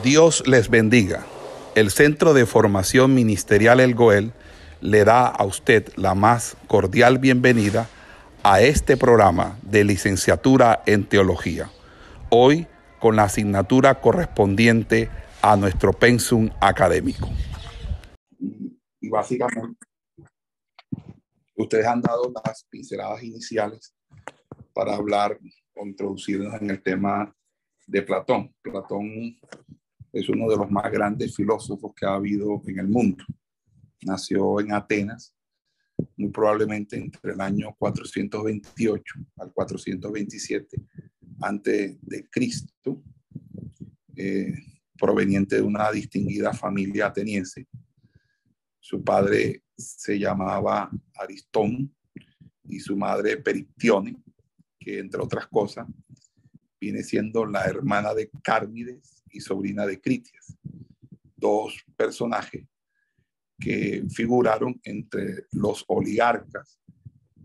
Dios les bendiga. El Centro de Formación Ministerial El Goel le da a usted la más cordial bienvenida a este programa de licenciatura en teología. Hoy con la asignatura correspondiente a nuestro pensum académico. Y básicamente, ustedes han dado las pinceladas iniciales para hablar o introducirnos en el tema de Platón. Platón es uno de los más grandes filósofos que ha habido en el mundo. Nació en Atenas, muy probablemente entre el año 428 al 427 antes de Cristo, eh, proveniente de una distinguida familia ateniense. Su padre se llamaba Aristón y su madre Perictione, que entre otras cosas viene siendo la hermana de Cármides y sobrina de Critias, dos personajes que figuraron entre los oligarcas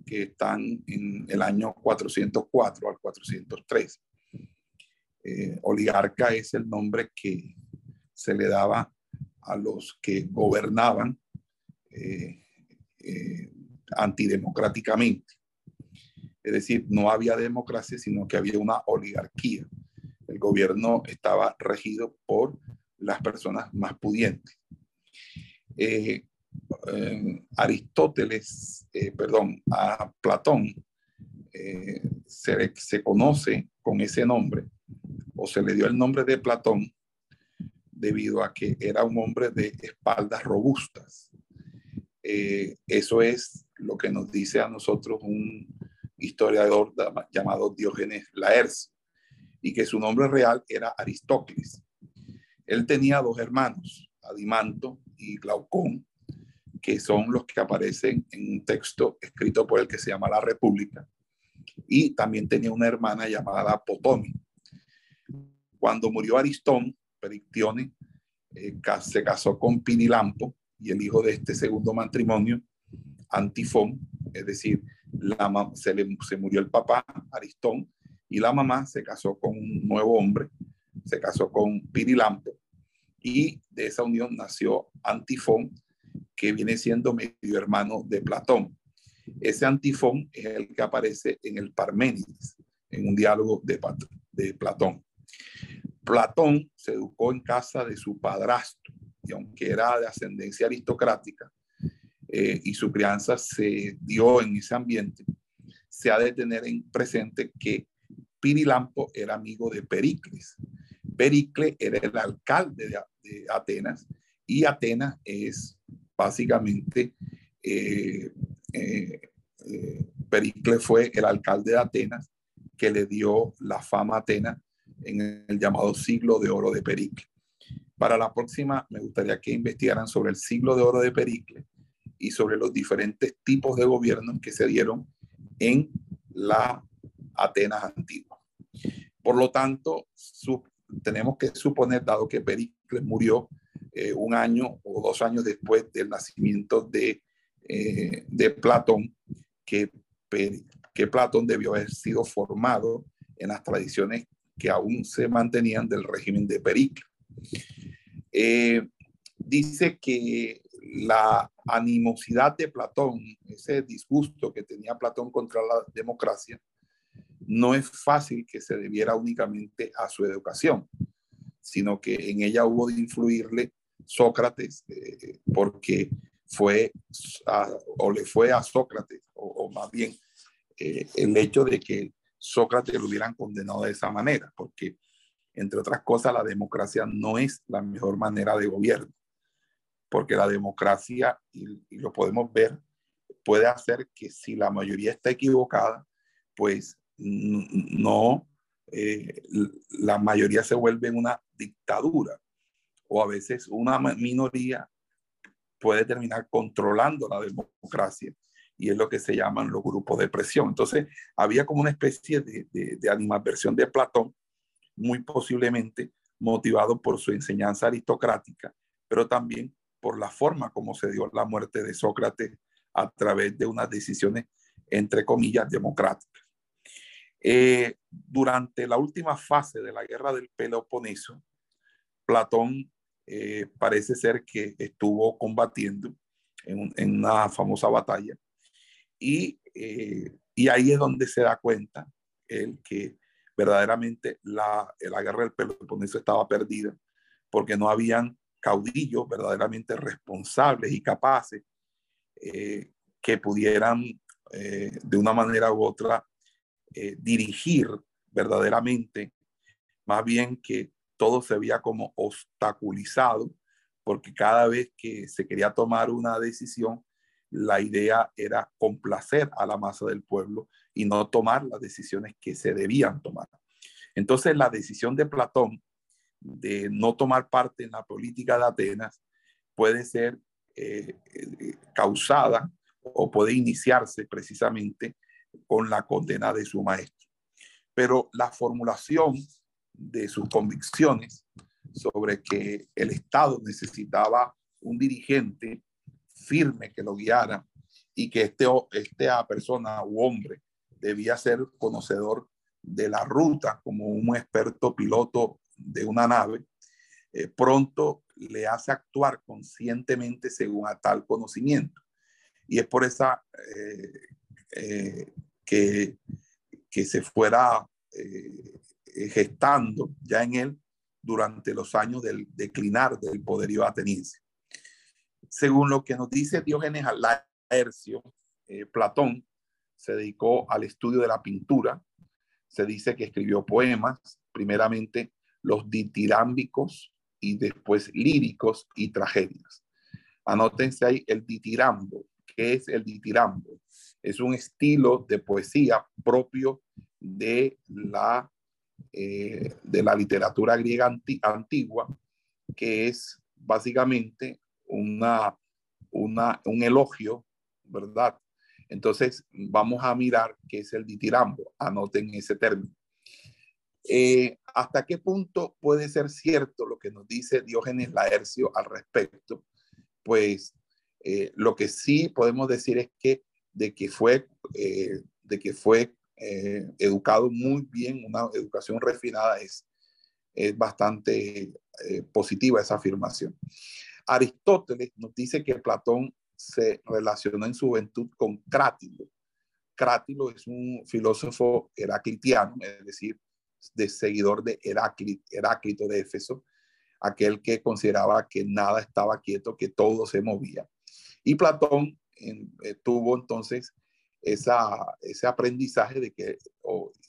que están en el año 404 al 403. Eh, oligarca es el nombre que se le daba a los que gobernaban eh, eh, antidemocráticamente. Es decir, no había democracia, sino que había una oligarquía el gobierno estaba regido por las personas más pudientes. Eh, eh, Aristóteles, eh, perdón, a Platón se, se conoce con ese nombre, o se le dio el nombre de Platón, debido a que era un hombre de espaldas robustas. eso es lo que nos dice a nosotros un historiador llamado Diógenes Laercio y que su nombre real era Aristócles. Él tenía dos hermanos, Adimanto y Glaucón, que son los que aparecen en un texto escrito por el que se llama La República, y también tenía una hermana llamada Potoni. Cuando murió Aristón, Perictione eh, se casó con Pinilampo y el hijo de este segundo matrimonio, Antifón, es decir, la, se, se murió el papá, Aristón, y la mamá se casó con un nuevo hombre, se casó con Pirilampo y de esa unión nació Antifón, que viene siendo medio hermano de Platón. Ese Antifón es el que aparece en el Parménides, en un diálogo de, Platón. Platón se educó en casa de su padrastro y aunque era de ascendencia aristocrática eh, y su crianza se dio en ese ambiente, se ha de tener en presente que Pirilampo era amigo de Pericles. Pericles era el alcalde de, Atenas y Atenas es básicamente, eh, eh, eh, Pericles fue el alcalde de Atenas que le dio la fama a Atenas en el llamado siglo de oro de Pericles. Para la próxima me gustaría que investigaran sobre el siglo de oro de Pericles y sobre los diferentes tipos de gobierno que se dieron en la Atenas antigua. Por lo tanto, tenemos que suponer, dado que Pericles murió eh, un año o dos años después del nacimiento de, eh, Platón, que, que Platón debió haber sido formado en las tradiciones que aún se mantenían del régimen de Pericles. Eh, dice que la animosidad de Platón, ese disgusto que tenía Platón contra la democracia, no es fácil que se debiera únicamente a su educación, sino que en ella hubo de influirle Sócrates, eh, porque fue o le fue a Sócrates, o, más bien eh, el hecho de que Sócrates lo hubieran condenado de esa manera, porque entre otras cosas la democracia no es la mejor manera de gobierno, porque la democracia, y lo podemos ver, puede hacer que si la mayoría está equivocada, pues no, eh, la mayoría se vuelve una dictadura o a veces una minoría puede terminar controlando la democracia y es lo que se llaman los grupos de presión. Entonces, había como una especie de, de, animadversión de Platón, muy posiblemente motivado por su enseñanza aristocrática, pero también por la forma como se dio la muerte de Sócrates a través de unas decisiones, entre comillas, democráticas. Eh, durante la última fase de la guerra del Peloponeso, Platón eh, parece ser que estuvo combatiendo en, una famosa batalla y, y, ahí es donde se da cuenta el que verdaderamente la, la guerra del Peloponeso estaba perdida porque no habían caudillos verdaderamente responsables y capaces eh, que pudieran eh, de una manera u otra eh, dirigir verdaderamente, más bien que todo se veía como obstaculizado, porque cada vez que se quería tomar una decisión, la idea era complacer a la masa del pueblo y no tomar las decisiones que se debían tomar. Entonces la decisión de Platón de no tomar parte en la política de Atenas puede ser eh, eh, causada o puede iniciarse precisamente con la condena de su maestro. Pero la formulación de sus convicciones sobre que el Estado necesitaba un dirigente firme que lo guiara y que este, esta persona u hombre debía ser conocedor de la ruta como un experto piloto de una nave, eh, pronto le hace actuar conscientemente según a tal conocimiento. Y es por esa eh, eh, que, que se fuera gestando ya en él durante los años del declinar del poderío ateniense. Según lo que nos dice Diógenes Laercio, Platón se dedicó al estudio de la pintura. Se dice que escribió poemas, primeramente los ditirámbicos y después líricos y tragedias. Anótense ahí el ditirambo. ¿Qué es el ditirambo? Es un estilo de poesía propio de la, eh, de la literatura griega antigua, que es básicamente una, una, un elogio, ¿verdad? Entonces, vamos a mirar qué es el ditirambo. Anoten ese término. Eh, ¿Hasta qué punto puede ser cierto lo que nos dice Diógenes Laercio al respecto? Pues eh, lo que sí podemos decir es que de que fue, eh, de que fue educado muy bien, una educación refinada, es, es bastante positiva esa afirmación. Aristóteles nos dice que Platón se relacionó en su juventud con Crátilo. Crátilo es un filósofo heraclitiano, es decir, de seguidor de Heráclito, de Éfeso, aquel que consideraba que nada estaba quieto, que todo se movía. Y Platón eh, tuvo entonces ese aprendizaje de que,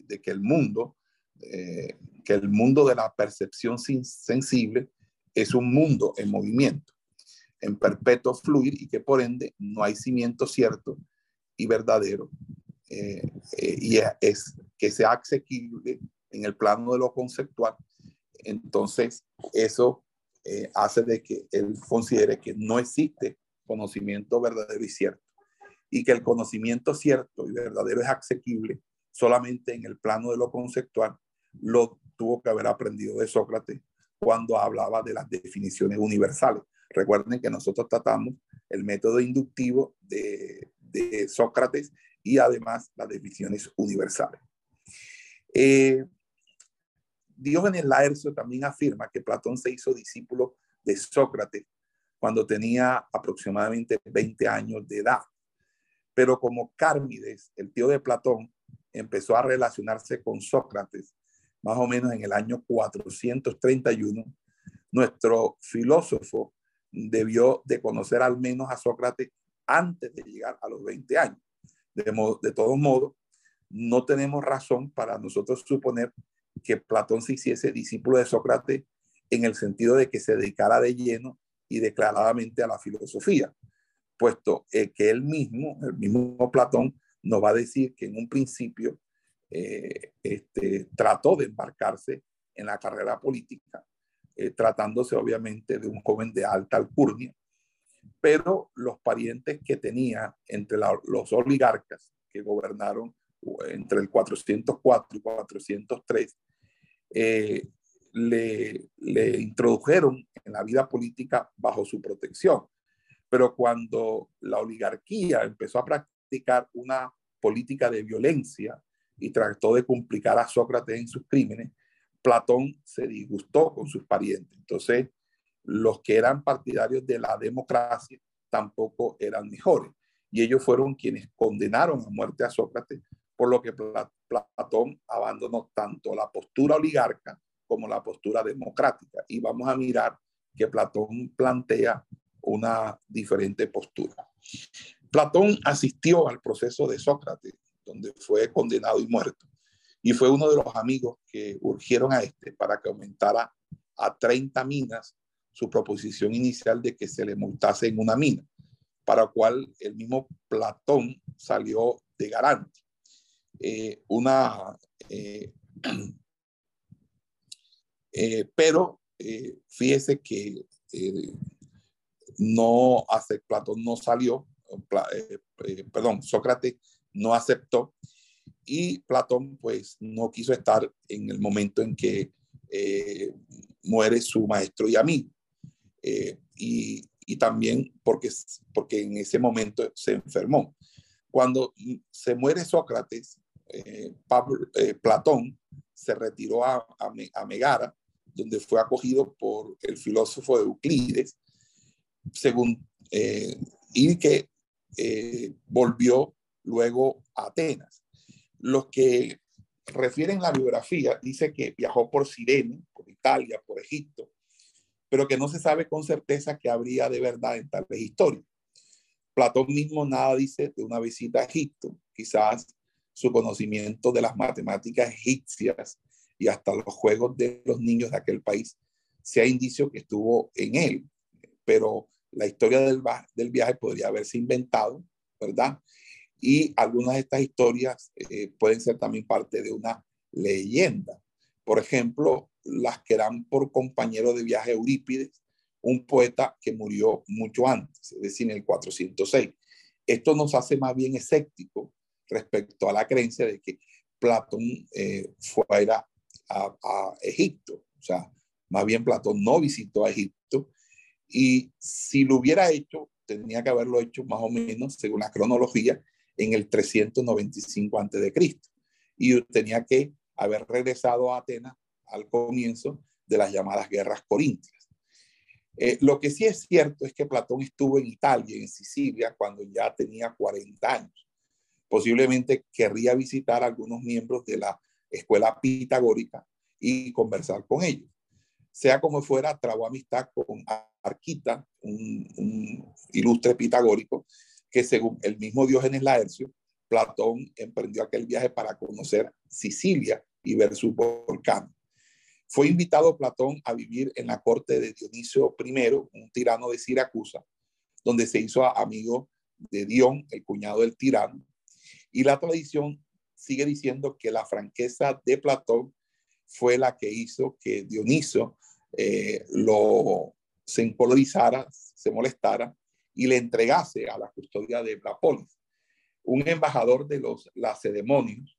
de que el mundo, eh, que el mundo de la percepción sensible es un mundo en movimiento, en perpetuo fluir y que por ende no hay cimiento cierto y verdadero eh, y es que sea asequible en el plano de lo conceptual, entonces eso eh, hace de que él considere que no existe conocimiento verdadero y cierto, y que el conocimiento cierto y verdadero es asequible solamente en el plano de lo conceptual, lo tuvo que haber aprendido de Sócrates cuando hablaba de las definiciones universales. Recuerden que nosotros tratamos el método inductivo de, Sócrates y además las definiciones universales. Eh, Diógenes Laercio también afirma que Platón se hizo discípulo de Sócrates cuando tenía aproximadamente 20 años de edad. Pero como Cármides, el tío de Platón, empezó a relacionarse con Sócrates más o menos en el año 431, nuestro filósofo debió de conocer al menos a Sócrates antes de llegar a los 20 años. De, de todos modos, no tenemos razón para nosotros suponer que Platón se hiciese discípulo de Sócrates en el sentido de que se dedicara de lleno y declaradamente a la filosofía, puesto eh, que él mismo, el mismo Platón, nos va a decir que en un principio eh, este, trató de embarcarse en la carrera política, eh, tratándose obviamente de un joven de alta alcurnia, pero los parientes que tenía entre los oligarcas que gobernaron entre el 404 y 403 eh, le, le introdujeron en la vida política bajo su protección. Pero cuando la oligarquía empezó a practicar una política de violencia y trató de complicar a Sócrates en sus crímenes, Platón se disgustó con sus parientes. Entonces, los que eran partidarios de la democracia tampoco eran mejores. Y ellos fueron quienes condenaron a muerte a Sócrates, por lo que Platón abandonó tanto la postura oligarca como la postura democrática. Y vamos a mirar que Platón plantea una diferente postura. Platón asistió al proceso de Sócrates, donde fue condenado y muerto, y fue uno de los amigos que urgieron a este para que aumentara a 30 minas su proposición inicial de que se le multase en una mina, para lo cual el mismo Platón salió de garante. Eh, una, eh, eh, pero fíjese que no hace, Platón no salió, perdón, Sócrates no aceptó y Platón pues no quiso estar en el momento en que muere su maestro y amigo. Eh, y, y, también porque, porque en ese momento se enfermó. Cuando se muere Sócrates, eh, eh, Platón se retiró a, Megara, donde fue acogido por el filósofo Euclides, según, y que volvió luego a Atenas. Los que refieren la biografía dice que viajó por Sirene, por Italia, por Egipto, pero que no se sabe con certeza que habría de verdad en tales historias. Platón mismo nada dice de una visita a Egipto, quizás su conocimiento de las matemáticas egipcias y hasta los juegos de los niños de aquel país sea indicio que estuvo en él, pero la historia del, viaje podría haberse inventado, ¿verdad? Y algunas de estas historias eh, pueden ser también parte de una leyenda. Por ejemplo, las que dan por compañero de viaje Eurípides, un poeta que murió mucho antes, es decir, en el 406. Esto nos hace más bien escéptico respecto a la creencia de que Platón eh, fuera a, Egipto. O sea, más bien Platón no visitó a Egipto y si lo hubiera hecho, tenía que haberlo hecho más o menos, según la cronología, en el 395 a.C. Y tenía que haber regresado a Atenas al comienzo de las llamadas guerras corintias. Eh, lo que sí es cierto es que Platón estuvo en Italia, en Sicilia, cuando ya tenía 40 años. Posiblemente querría visitar a algunos miembros de la escuela pitagórica y conversar con ellos. Sea como fuera, trabó amistad con Arquita, un, un ilustre pitagórico, que según el mismo Diógenes Laercio, Platón emprendió aquel viaje para conocer Sicilia y ver su volcán. Fue invitado Platón a vivir en la corte de Dionisio I, un tirano de Siracusa, donde se hizo amigo de Dion, el cuñado del tirano. Y la tradición sigue diciendo que la franqueza de Platón fue la que hizo que Dionisio eh, lo se encolorizara, se molestara y le entregase a la custodia de la polis, un embajador de los lacedemonios,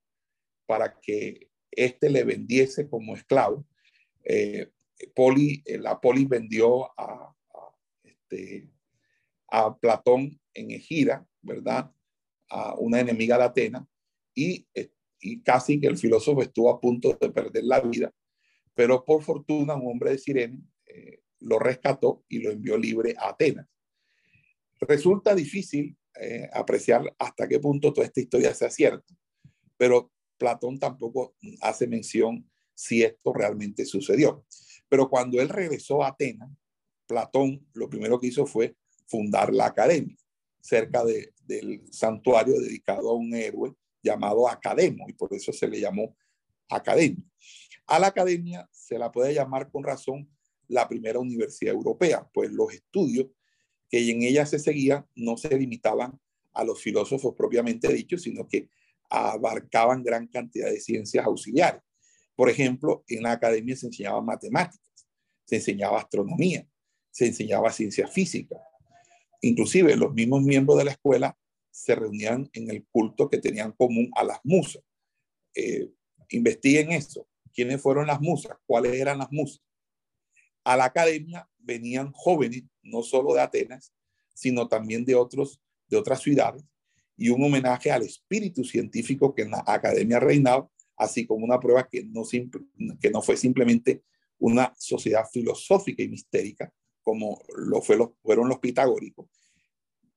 para que éste le vendiese como esclavo eh, Poli, eh, la Poli vendió a, este, a Platón en Egira, ¿verdad? A una enemiga de Atenas y, eh, y casi que el filósofo estuvo a punto de perder la vida, pero por fortuna un hombre de Sirene lo rescató y lo envió libre a Atenas. Resulta difícil apreciar hasta qué punto toda esta historia sea cierta, pero Platón tampoco hace mención si esto realmente sucedió. Pero cuando él regresó a Atenas, Platón lo primero que hizo fue fundar la academia cerca de, del santuario dedicado a un héroe llamado Academo y por eso se le llamó academia. A la academia se la puede llamar con razón la primera universidad europea, pues los estudios que en ella se seguían no se limitaban a los filósofos propiamente dichos, sino que abarcaban gran cantidad de ciencias auxiliares. Por ejemplo, en la academia se enseñaba matemáticas, se enseñaba astronomía, se enseñaba ciencia física. Inclusive los mismos miembros de la escuela se reunían en el culto que tenían común a las musas. Eh, investiguen eso. ¿Quiénes fueron las musas? ¿Cuáles eran las musas? A la academia venían jóvenes, no solo de Atenas, sino también de, otros, de otras ciudades, y un homenaje al espíritu científico que en la academia reinaba así como una prueba que no, fue simplemente una sociedad filosófica y mistérica, como lo fueron los pitagóricos,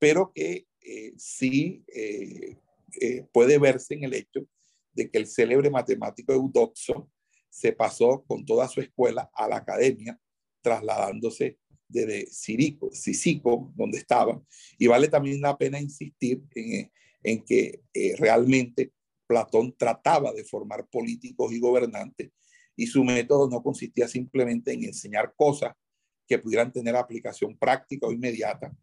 pero que eh, sí eh, eh, puede verse en el hecho de que el célebre matemático Eudoxo se pasó con toda su escuela a la academia, trasladándose desde Cirico, Cisico, donde estaba. Y vale también la pena insistir en, en que realmente Platón trataba de formar políticos y gobernantes y su método no consistía simplemente en enseñar cosas que pudieran tener aplicación práctica o inmediata,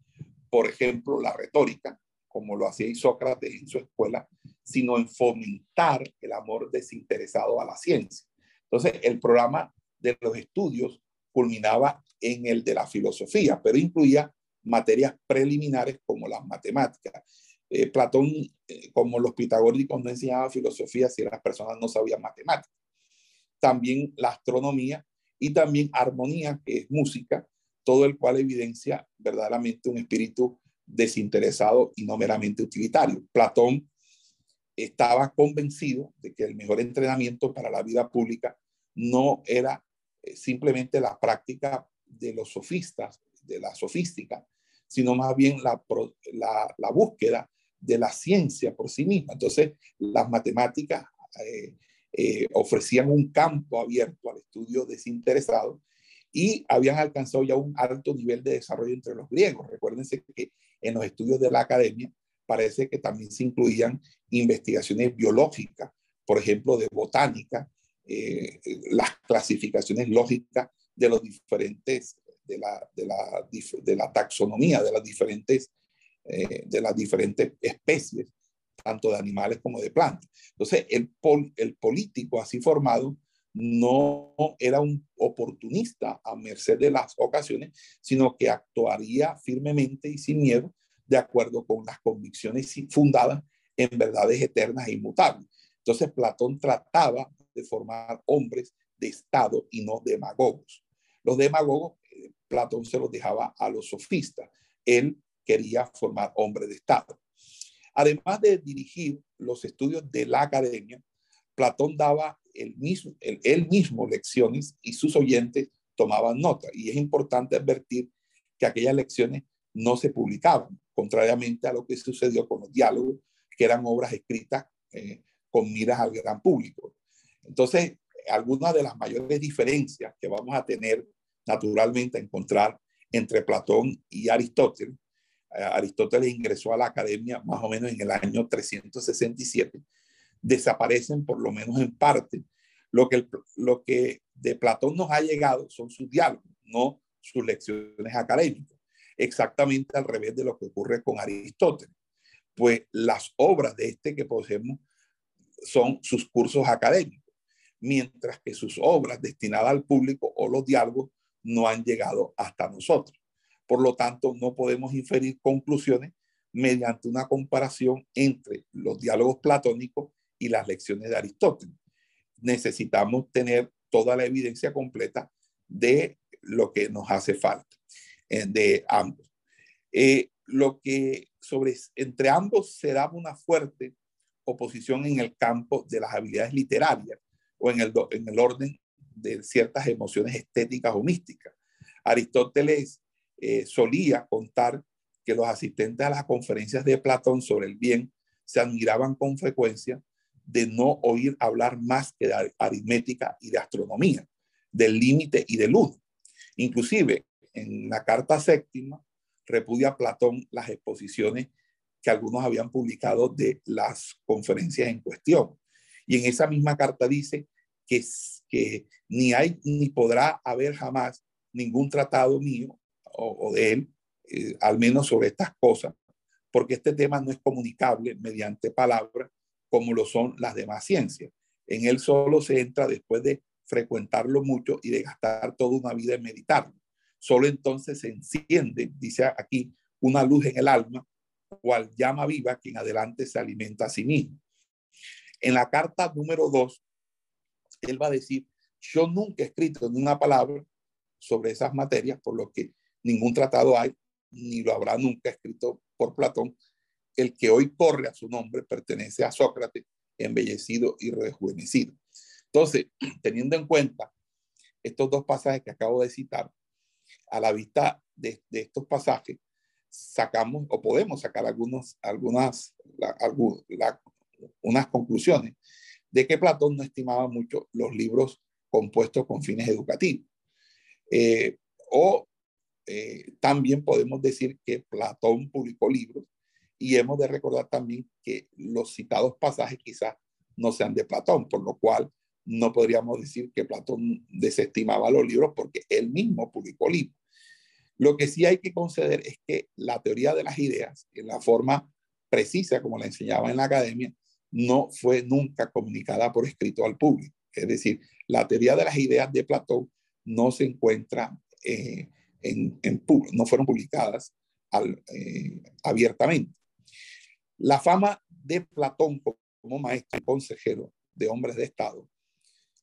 por ejemplo, la retórica, como lo hacía Sócrates en su escuela, sino en fomentar el amor desinteresado a la ciencia. Entonces, el programa de los estudios culminaba en el de la filosofía, pero incluía materias preliminares como las matemáticas. Eh, Platón, eh, como los pitagóricos, no enseñaba filosofía si las personas no sabían matemáticas también la astronomía y también armonía, que es música, todo el cual evidencia verdaderamente un espíritu desinteresado y no meramente utilitario. Platón estaba convencido de que el mejor entrenamiento para la vida pública no era eh, simplemente la práctica de los sofistas, de la sofística, sino más bien la, la, búsqueda de la ciencia por sí misma. Entonces, las matemáticas eh, eh, ofrecían un campo abierto al estudio desinteresado y habían alcanzado ya un alto nivel de desarrollo entre los griegos. Recuérdense que en los estudios de la academia parece que también se incluían investigaciones biológicas, por ejemplo, de botánica, eh, las clasificaciones lógicas de los diferentes, de la, de la, de la taxonomía de las diferentes, eh, de las diferentes especies tanto de animales como de plantas. Entonces, el, el político así formado no era un oportunista a merced de las ocasiones, sino que actuaría firmemente y sin miedo de acuerdo con las convicciones fundadas en verdades eternas e inmutables. Entonces Platón trataba de formar hombres de Estado y no demagogos. Los demagogos, eh, Platón se los dejaba a los sofistas. Él quería formar hombres de Estado. Además de dirigir los estudios de la academia, Platón daba él mismo, él, mismo lecciones y sus oyentes tomaban nota. Y es importante advertir que aquellas lecciones no se publicaban, contrariamente a lo que sucedió con los diálogos, que eran obras escritas eh, con miras al gran público. Entonces, algunas de las mayores diferencias que vamos a tener naturalmente a encontrar entre Platón y Aristóteles eh, Aristóteles ingresó a la academia más o menos en el año 367, desaparecen por lo menos en parte. Lo que, lo que de Platón nos ha llegado son sus diálogos, no sus lecciones académicas. Exactamente al revés de lo que ocurre con Aristóteles. Pues las obras de este que poseemos son sus cursos académicos, mientras que sus obras destinadas al público o los diálogos no han llegado hasta nosotros. Por lo tanto, no podemos inferir conclusiones mediante una comparación entre los diálogos platónicos y las lecciones de Aristóteles. Necesitamos tener toda la evidencia completa de lo que nos hace falta eh, de ambos. Eh, lo que sobre entre ambos se da una fuerte oposición en el campo de las habilidades literarias o en el, en el orden de ciertas emociones estéticas o místicas. Aristóteles eh, solía contar que los asistentes a las conferencias de Platón sobre el bien se admiraban con frecuencia de no oír hablar más que de aritmética y de astronomía, del límite y del uno. Inclusive, en la carta séptima, repudia Platón las exposiciones que algunos habían publicado de las conferencias en cuestión. Y en esa misma carta dice que, que ni hay ni podrá haber jamás ningún tratado mío o, de él, eh, al menos sobre estas cosas, porque este tema no es comunicable mediante palabras como lo son las demás ciencias. En él solo se entra después de frecuentarlo mucho y de gastar toda una vida en meditarlo. Solo entonces se enciende, dice aquí, una luz en el alma, cual llama viva quien adelante se alimenta a sí mismo. En la carta número dos, él va a decir, yo nunca he escrito ni una palabra sobre esas materias, por lo que ningún tratado hay, ni lo habrá nunca escrito por Platón. El que hoy corre a su nombre pertenece a Sócrates, embellecido y rejuvenecido. Entonces, teniendo en cuenta estos dos pasajes que acabo de citar, a la vista de, estos pasajes, sacamos o podemos sacar algunos, algunas, unas conclusiones de que Platón no estimaba mucho los libros compuestos con fines educativos. Eh, o eh, también podemos decir que Platón publicó libros y hemos de recordar también que los citados pasajes quizás no sean de Platón, por lo cual no podríamos decir que Platón desestimaba los libros porque él mismo publicó libros. Lo que sí hay que conceder es que la teoría de las ideas, en la forma precisa como la enseñaba en la academia, no fue nunca comunicada por escrito al público. Es decir, la teoría de las ideas de Platón no se encuentra eh, en, en, no fueron publicadas eh, abiertamente. La fama de Platón como maestro y consejero de hombres de Estado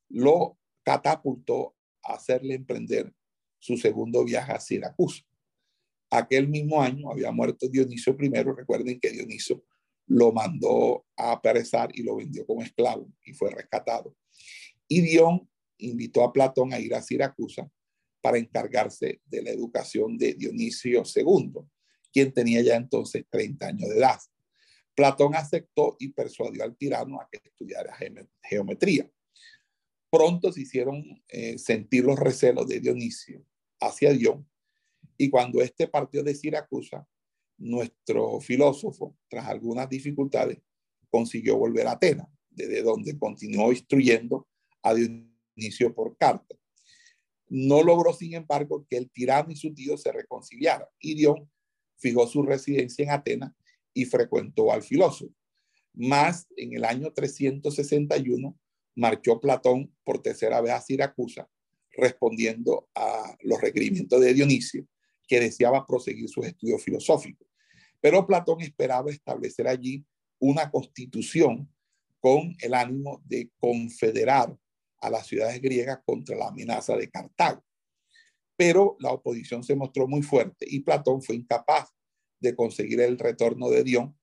lo catapultó a hacerle emprender su segundo viaje a Siracusa. Aquel mismo año había muerto Dioniso I. Recuerden que Dioniso lo mandó a apresar y lo vendió como esclavo y fue rescatado. Y Dion invitó a Platón a ir a Siracusa para encargarse de la educación de Dionisio II, quien tenía ya entonces 30 años de edad. Platón aceptó y persuadió al tirano a que estudiara geometría. Pronto se hicieron eh, sentir los recelos de Dionisio hacia Dion, y cuando éste partió de Siracusa, nuestro filósofo, tras algunas dificultades, consiguió volver a Atenas, desde donde continuó instruyendo a Dionisio por carta. No logró, sin embargo, que el tirano y su tío se reconciliaran, y Dion fijó su residencia en Atenas y frecuentó al filósofo. Más en el año 361 marchó Platón por tercera vez a Siracusa, respondiendo a los requerimientos de Dionisio, que deseaba proseguir sus estudios filosóficos. Pero Platón esperaba establecer allí una constitución con el ánimo de confederar a las ciudades griegas contra la amenaza de Cartago. Pero la oposición se mostró muy fuerte y Platón fue incapaz de conseguir el retorno de Dion,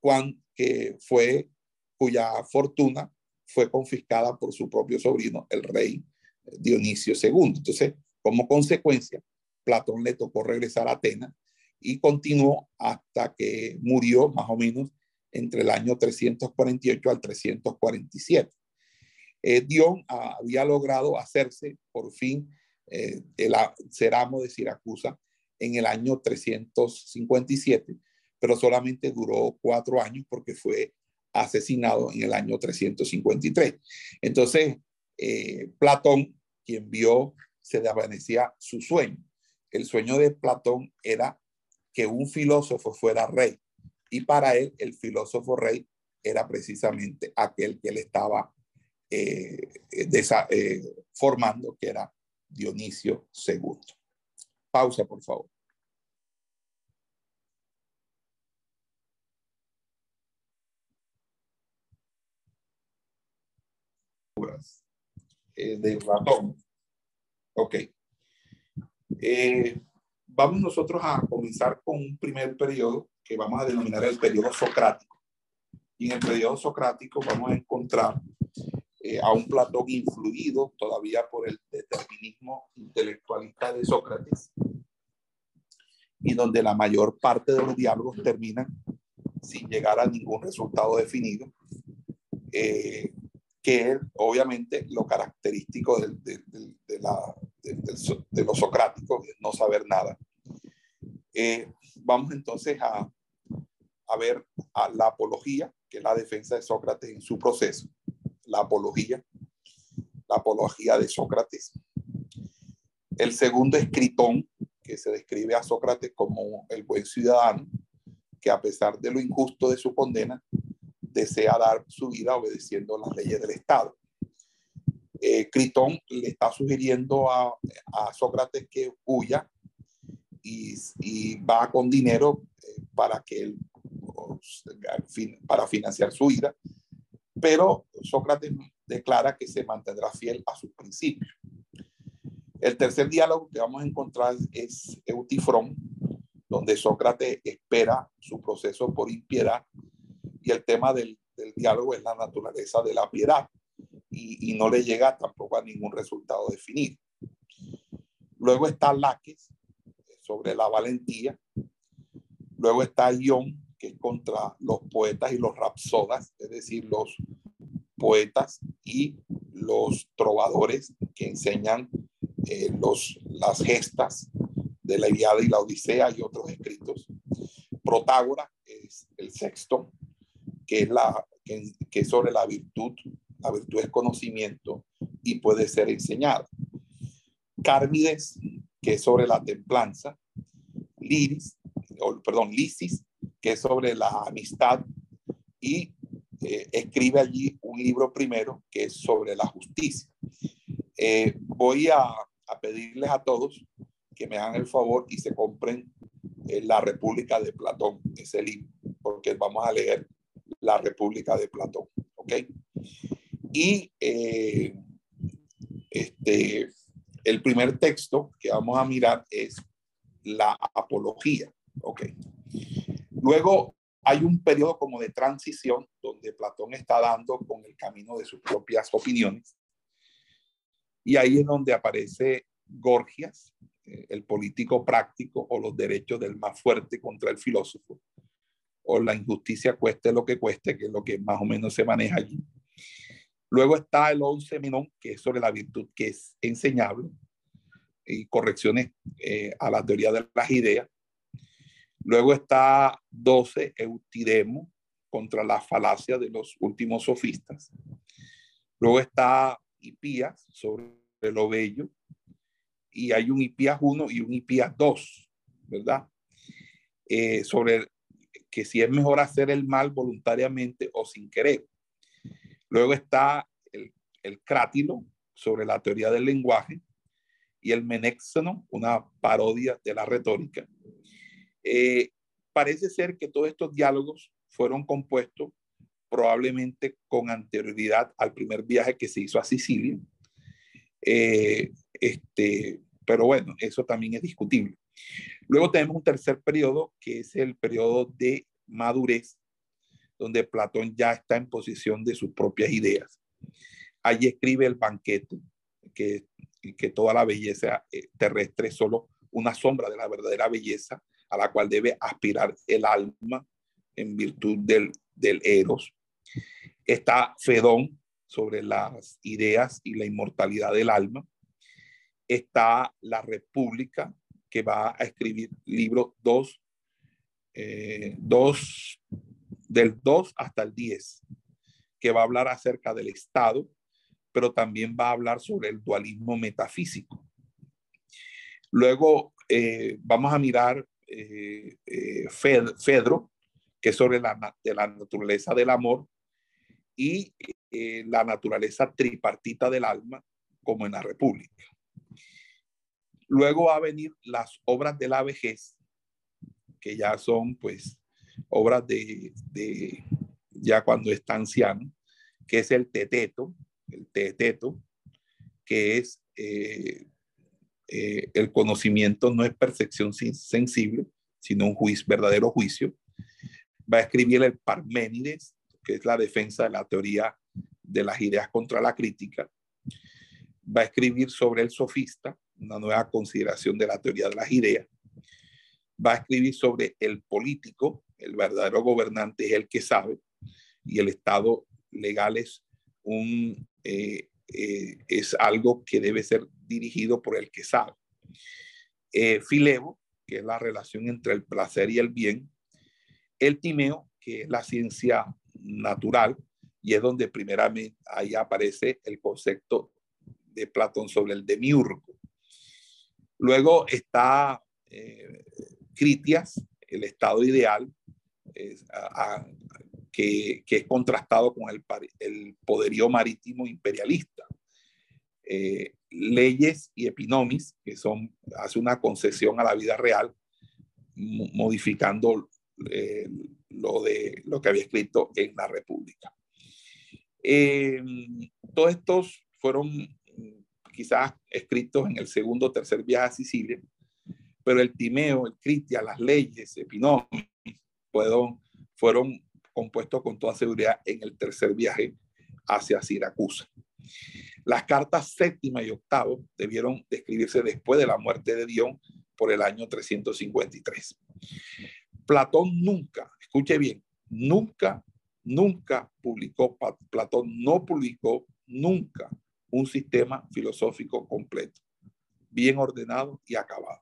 cuan, que fue, cuya fortuna fue confiscada por su propio sobrino, el rey Dionisio II. Entonces, como consecuencia, Platón le tocó regresar a Atenas y continuó hasta que murió más o menos entre el año 348 al 347. Eh, Dion había logrado hacerse por fin eh, el Ceramo de Siracusa en el año 357, pero solamente duró cuatro años porque fue asesinado en el año 353. Entonces, eh, Platón, quien vio, se desvanecía su sueño. El sueño de Platón era que un filósofo fuera rey y para él el filósofo rey era precisamente aquel que le estaba eh, eh, formando, que era Dionisio II. Pausa, por favor. Eh, de ratón. Ok. Eh, vamos nosotros a comenzar con un primer periodo que vamos a denominar el periodo socrático. Y en el periodo socrático vamos a encontrar eh, a un Platón influido todavía por el determinismo intelectualista de Sócrates y donde la mayor parte de los diálogos terminan sin llegar a ningún resultado definido, eh, que es obviamente lo característico de, la, de, los socráticos, no saber nada. Eh, vamos entonces a, a ver a la apología, que es la defensa de Sócrates en su proceso. La apología, la apología de Sócrates. El segundo es Critón, que se describe a Sócrates como el buen ciudadano, que a pesar de lo injusto de su condena, desea dar su vida obedeciendo las leyes del Estado. Eh, Critón le está sugiriendo a, a Sócrates que huya y, va con dinero eh, para que él, para financiar su vida, pero Sócrates declara que se mantendrá fiel a sus principios. El tercer diálogo que vamos a encontrar es Eutifrón, donde Sócrates espera su proceso por impiedad y el tema del, diálogo es la naturaleza de la piedad y, no le llega tampoco a ningún resultado definido. Luego está Laques, sobre la valentía. Luego está Ion, que es contra los poetas y los rapsodas, es decir, los poetas y los trovadores que enseñan eh, los, las gestas de la Iliada y la Odisea y otros escritos. Protágora es el sexto, que es, la, que, que sobre la virtud. La virtud es conocimiento y puede ser enseñada. Cármides, que es sobre la templanza. Liris, o, perdón, Lisis, que sobre la amistad. Y eh, escribe allí un libro primero que es sobre la justicia. Eh, voy a, a, pedirles a todos que me hagan el favor y se compren eh, La República de Platón, ese libro, porque vamos a leer La República de Platón, ¿ok? Y este, el primer texto que vamos a mirar es la apología, ¿ok? Luego hay un periodo como de transición donde Platón está dando con el camino de sus propias opiniones. Y ahí es donde aparece Gorgias, eh, el político práctico o los derechos del más fuerte contra el filósofo, o la injusticia cueste lo que cueste, que es lo que más o menos se maneja allí. Luego está el 11 Menón, que es sobre la virtud que es enseñable, y correcciones eh, a la teoría de las ideas. Luego está 12, Eutidemo, contra la falacia de los últimos sofistas. Luego está Hipías, sobre lo bello. Y hay un Hipías 1 y un Hipías 2, ¿verdad? Eh, sobre que si es mejor hacer el mal voluntariamente o sin querer. Luego está el, el crátilo sobre la teoría del lenguaje y el Menéxeno, una parodia de la retórica. Eh, parece ser que todos estos diálogos fueron compuestos probablemente con anterioridad al primer viaje que se hizo a Sicilia. Eh, este, pero bueno, eso también es discutible. Luego tenemos un tercer periodo, que es el periodo de madurez, donde Platón ya está en posición de sus propias ideas. Allí escribe el banquete, que, que toda la belleza eh, terrestre es solo una sombra de la verdadera belleza a la cual debe aspirar el alma en virtud del, del eros. Está Fedón sobre las ideas y la inmortalidad del alma. Está la República, que va a escribir libros 2, eh, del 2 hasta el 10, que va a hablar acerca del Estado, pero también va a hablar sobre el dualismo metafísico. Luego eh, vamos a mirar eh, eh, Fedro, que es sobre la, naturaleza del amor y la naturaleza tripartita del alma, como en la República. Luego va a venir las obras de la vejez, que ya son pues obras de, ya cuando está anciano, que es el teteto, el teteto, que es eh, eh, el conocimiento no es percepción sensible, sino un juicio, verdadero juicio. Va a escribir el Parménides, que es la defensa de la teoría de las ideas contra la crítica. Va a escribir sobre el sofista, una nueva consideración de la teoría de las ideas. Va a escribir sobre el político, el verdadero gobernante es el que sabe, y el Estado legal es un eh, eh, es algo que debe ser dirigido por el que sabe. Eh, Filebo, que es la relación entre el placer y el bien. El Timeo, que es la ciencia natural, y es donde primeramente ahí aparece el concepto de Platón sobre el demiurgo. Luego está Critias, el estado ideal, que, es contrastado con el, el poderío marítimo imperialista. Eh, leyes y epinomis, que son, hace una concesión a la vida real, modificando eh, lo, de, lo que había escrito en la República. Eh, todos estos fueron quizás escritos en el segundo o tercer viaje a Sicilia, pero el Timeo, el Critia, las leyes, Epinomis, fueron, fueron compuesto con toda seguridad en el tercer viaje hacia Siracusa. Las cartas séptima y octavo debieron escribirse después de la muerte de Dion por el año 353. Platón nunca, escuche bien, nunca, nunca publicó, Platón no publicó nunca un sistema filosófico completo, bien ordenado y acabado.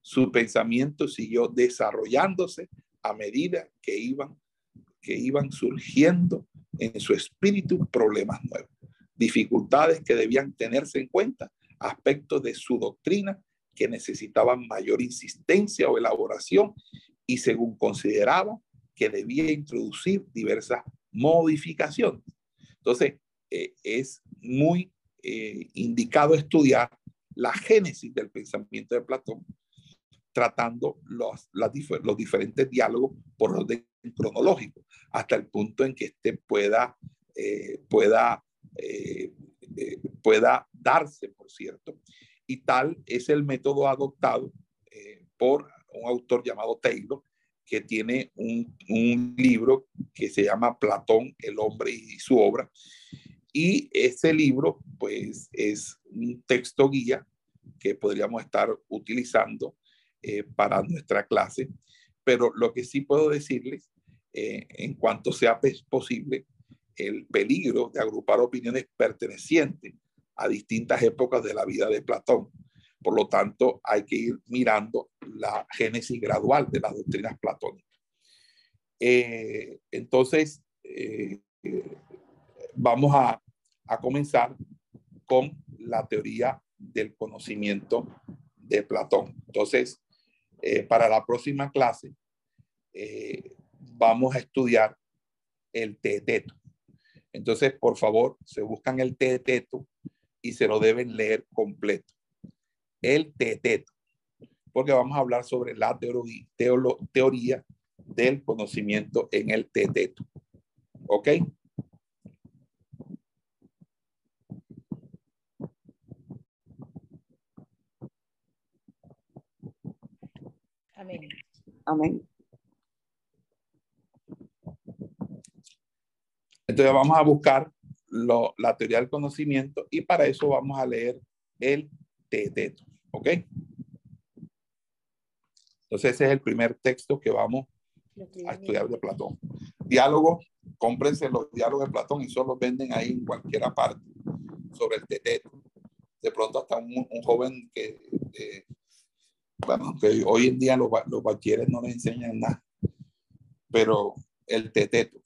Su pensamiento siguió desarrollándose a medida que iban, que iban surgiendo en su espíritu problemas nuevos, dificultades que debían tenerse en cuenta, aspectos de su doctrina que necesitaban mayor insistencia o elaboración y según consideraba que debía introducir diversas modificaciones. Entonces, eh, es muy eh, indicado estudiar la génesis del pensamiento de Platón, tratando los, los diferentes diálogos por orden cronológico, hasta el punto en que éste pueda, eh, pueda, pueda darse, por cierto. Y tal es el método adoptado por un autor llamado Taylor, que tiene un, un, libro que se llama Platón, el hombre y su obra. Y ese libro, pues, es un texto guía que podríamos estar utilizando eh, para nuestra clase. Pero lo que sí puedo decirles, eh, en cuanto sea posible, el peligro de agrupar opiniones pertenecientes a distintas épocas de la vida de Platón. Por lo tanto, hay que ir mirando la génesis gradual de las doctrinas platónicas. Eh, entonces, eh, vamos a, comenzar con la teoría del conocimiento de Platón. Entonces, eh, para la próxima clase, vamos a estudiar el teteto. Entonces, por favor, se buscan el teteto y se lo deben leer completo el teteto, porque vamos a hablar sobre la teoría, teoría del conocimiento en el teteto. ¿Ok? Amén. Amén. Entonces vamos a buscar la teoría del conocimiento y para eso vamos a leer el teteto. ¿Ok? Entonces ese es el primer texto que vamos a estudiar de Platón. Diálogo, cómprense los diálogos de Platón y solo venden ahí en cualquier parte sobre el teteto. De pronto hasta un, joven que, bueno, que hoy en día los, los no les enseñan nada, pero el teteto.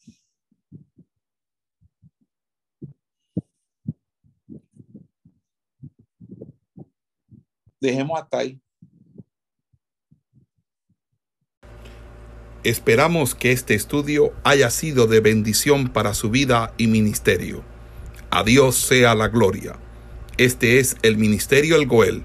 Dejemos hasta ahí. Esperamos que este estudio haya sido de bendición para su vida y ministerio. A Dios sea la gloria. Este es el Ministerio El Goel,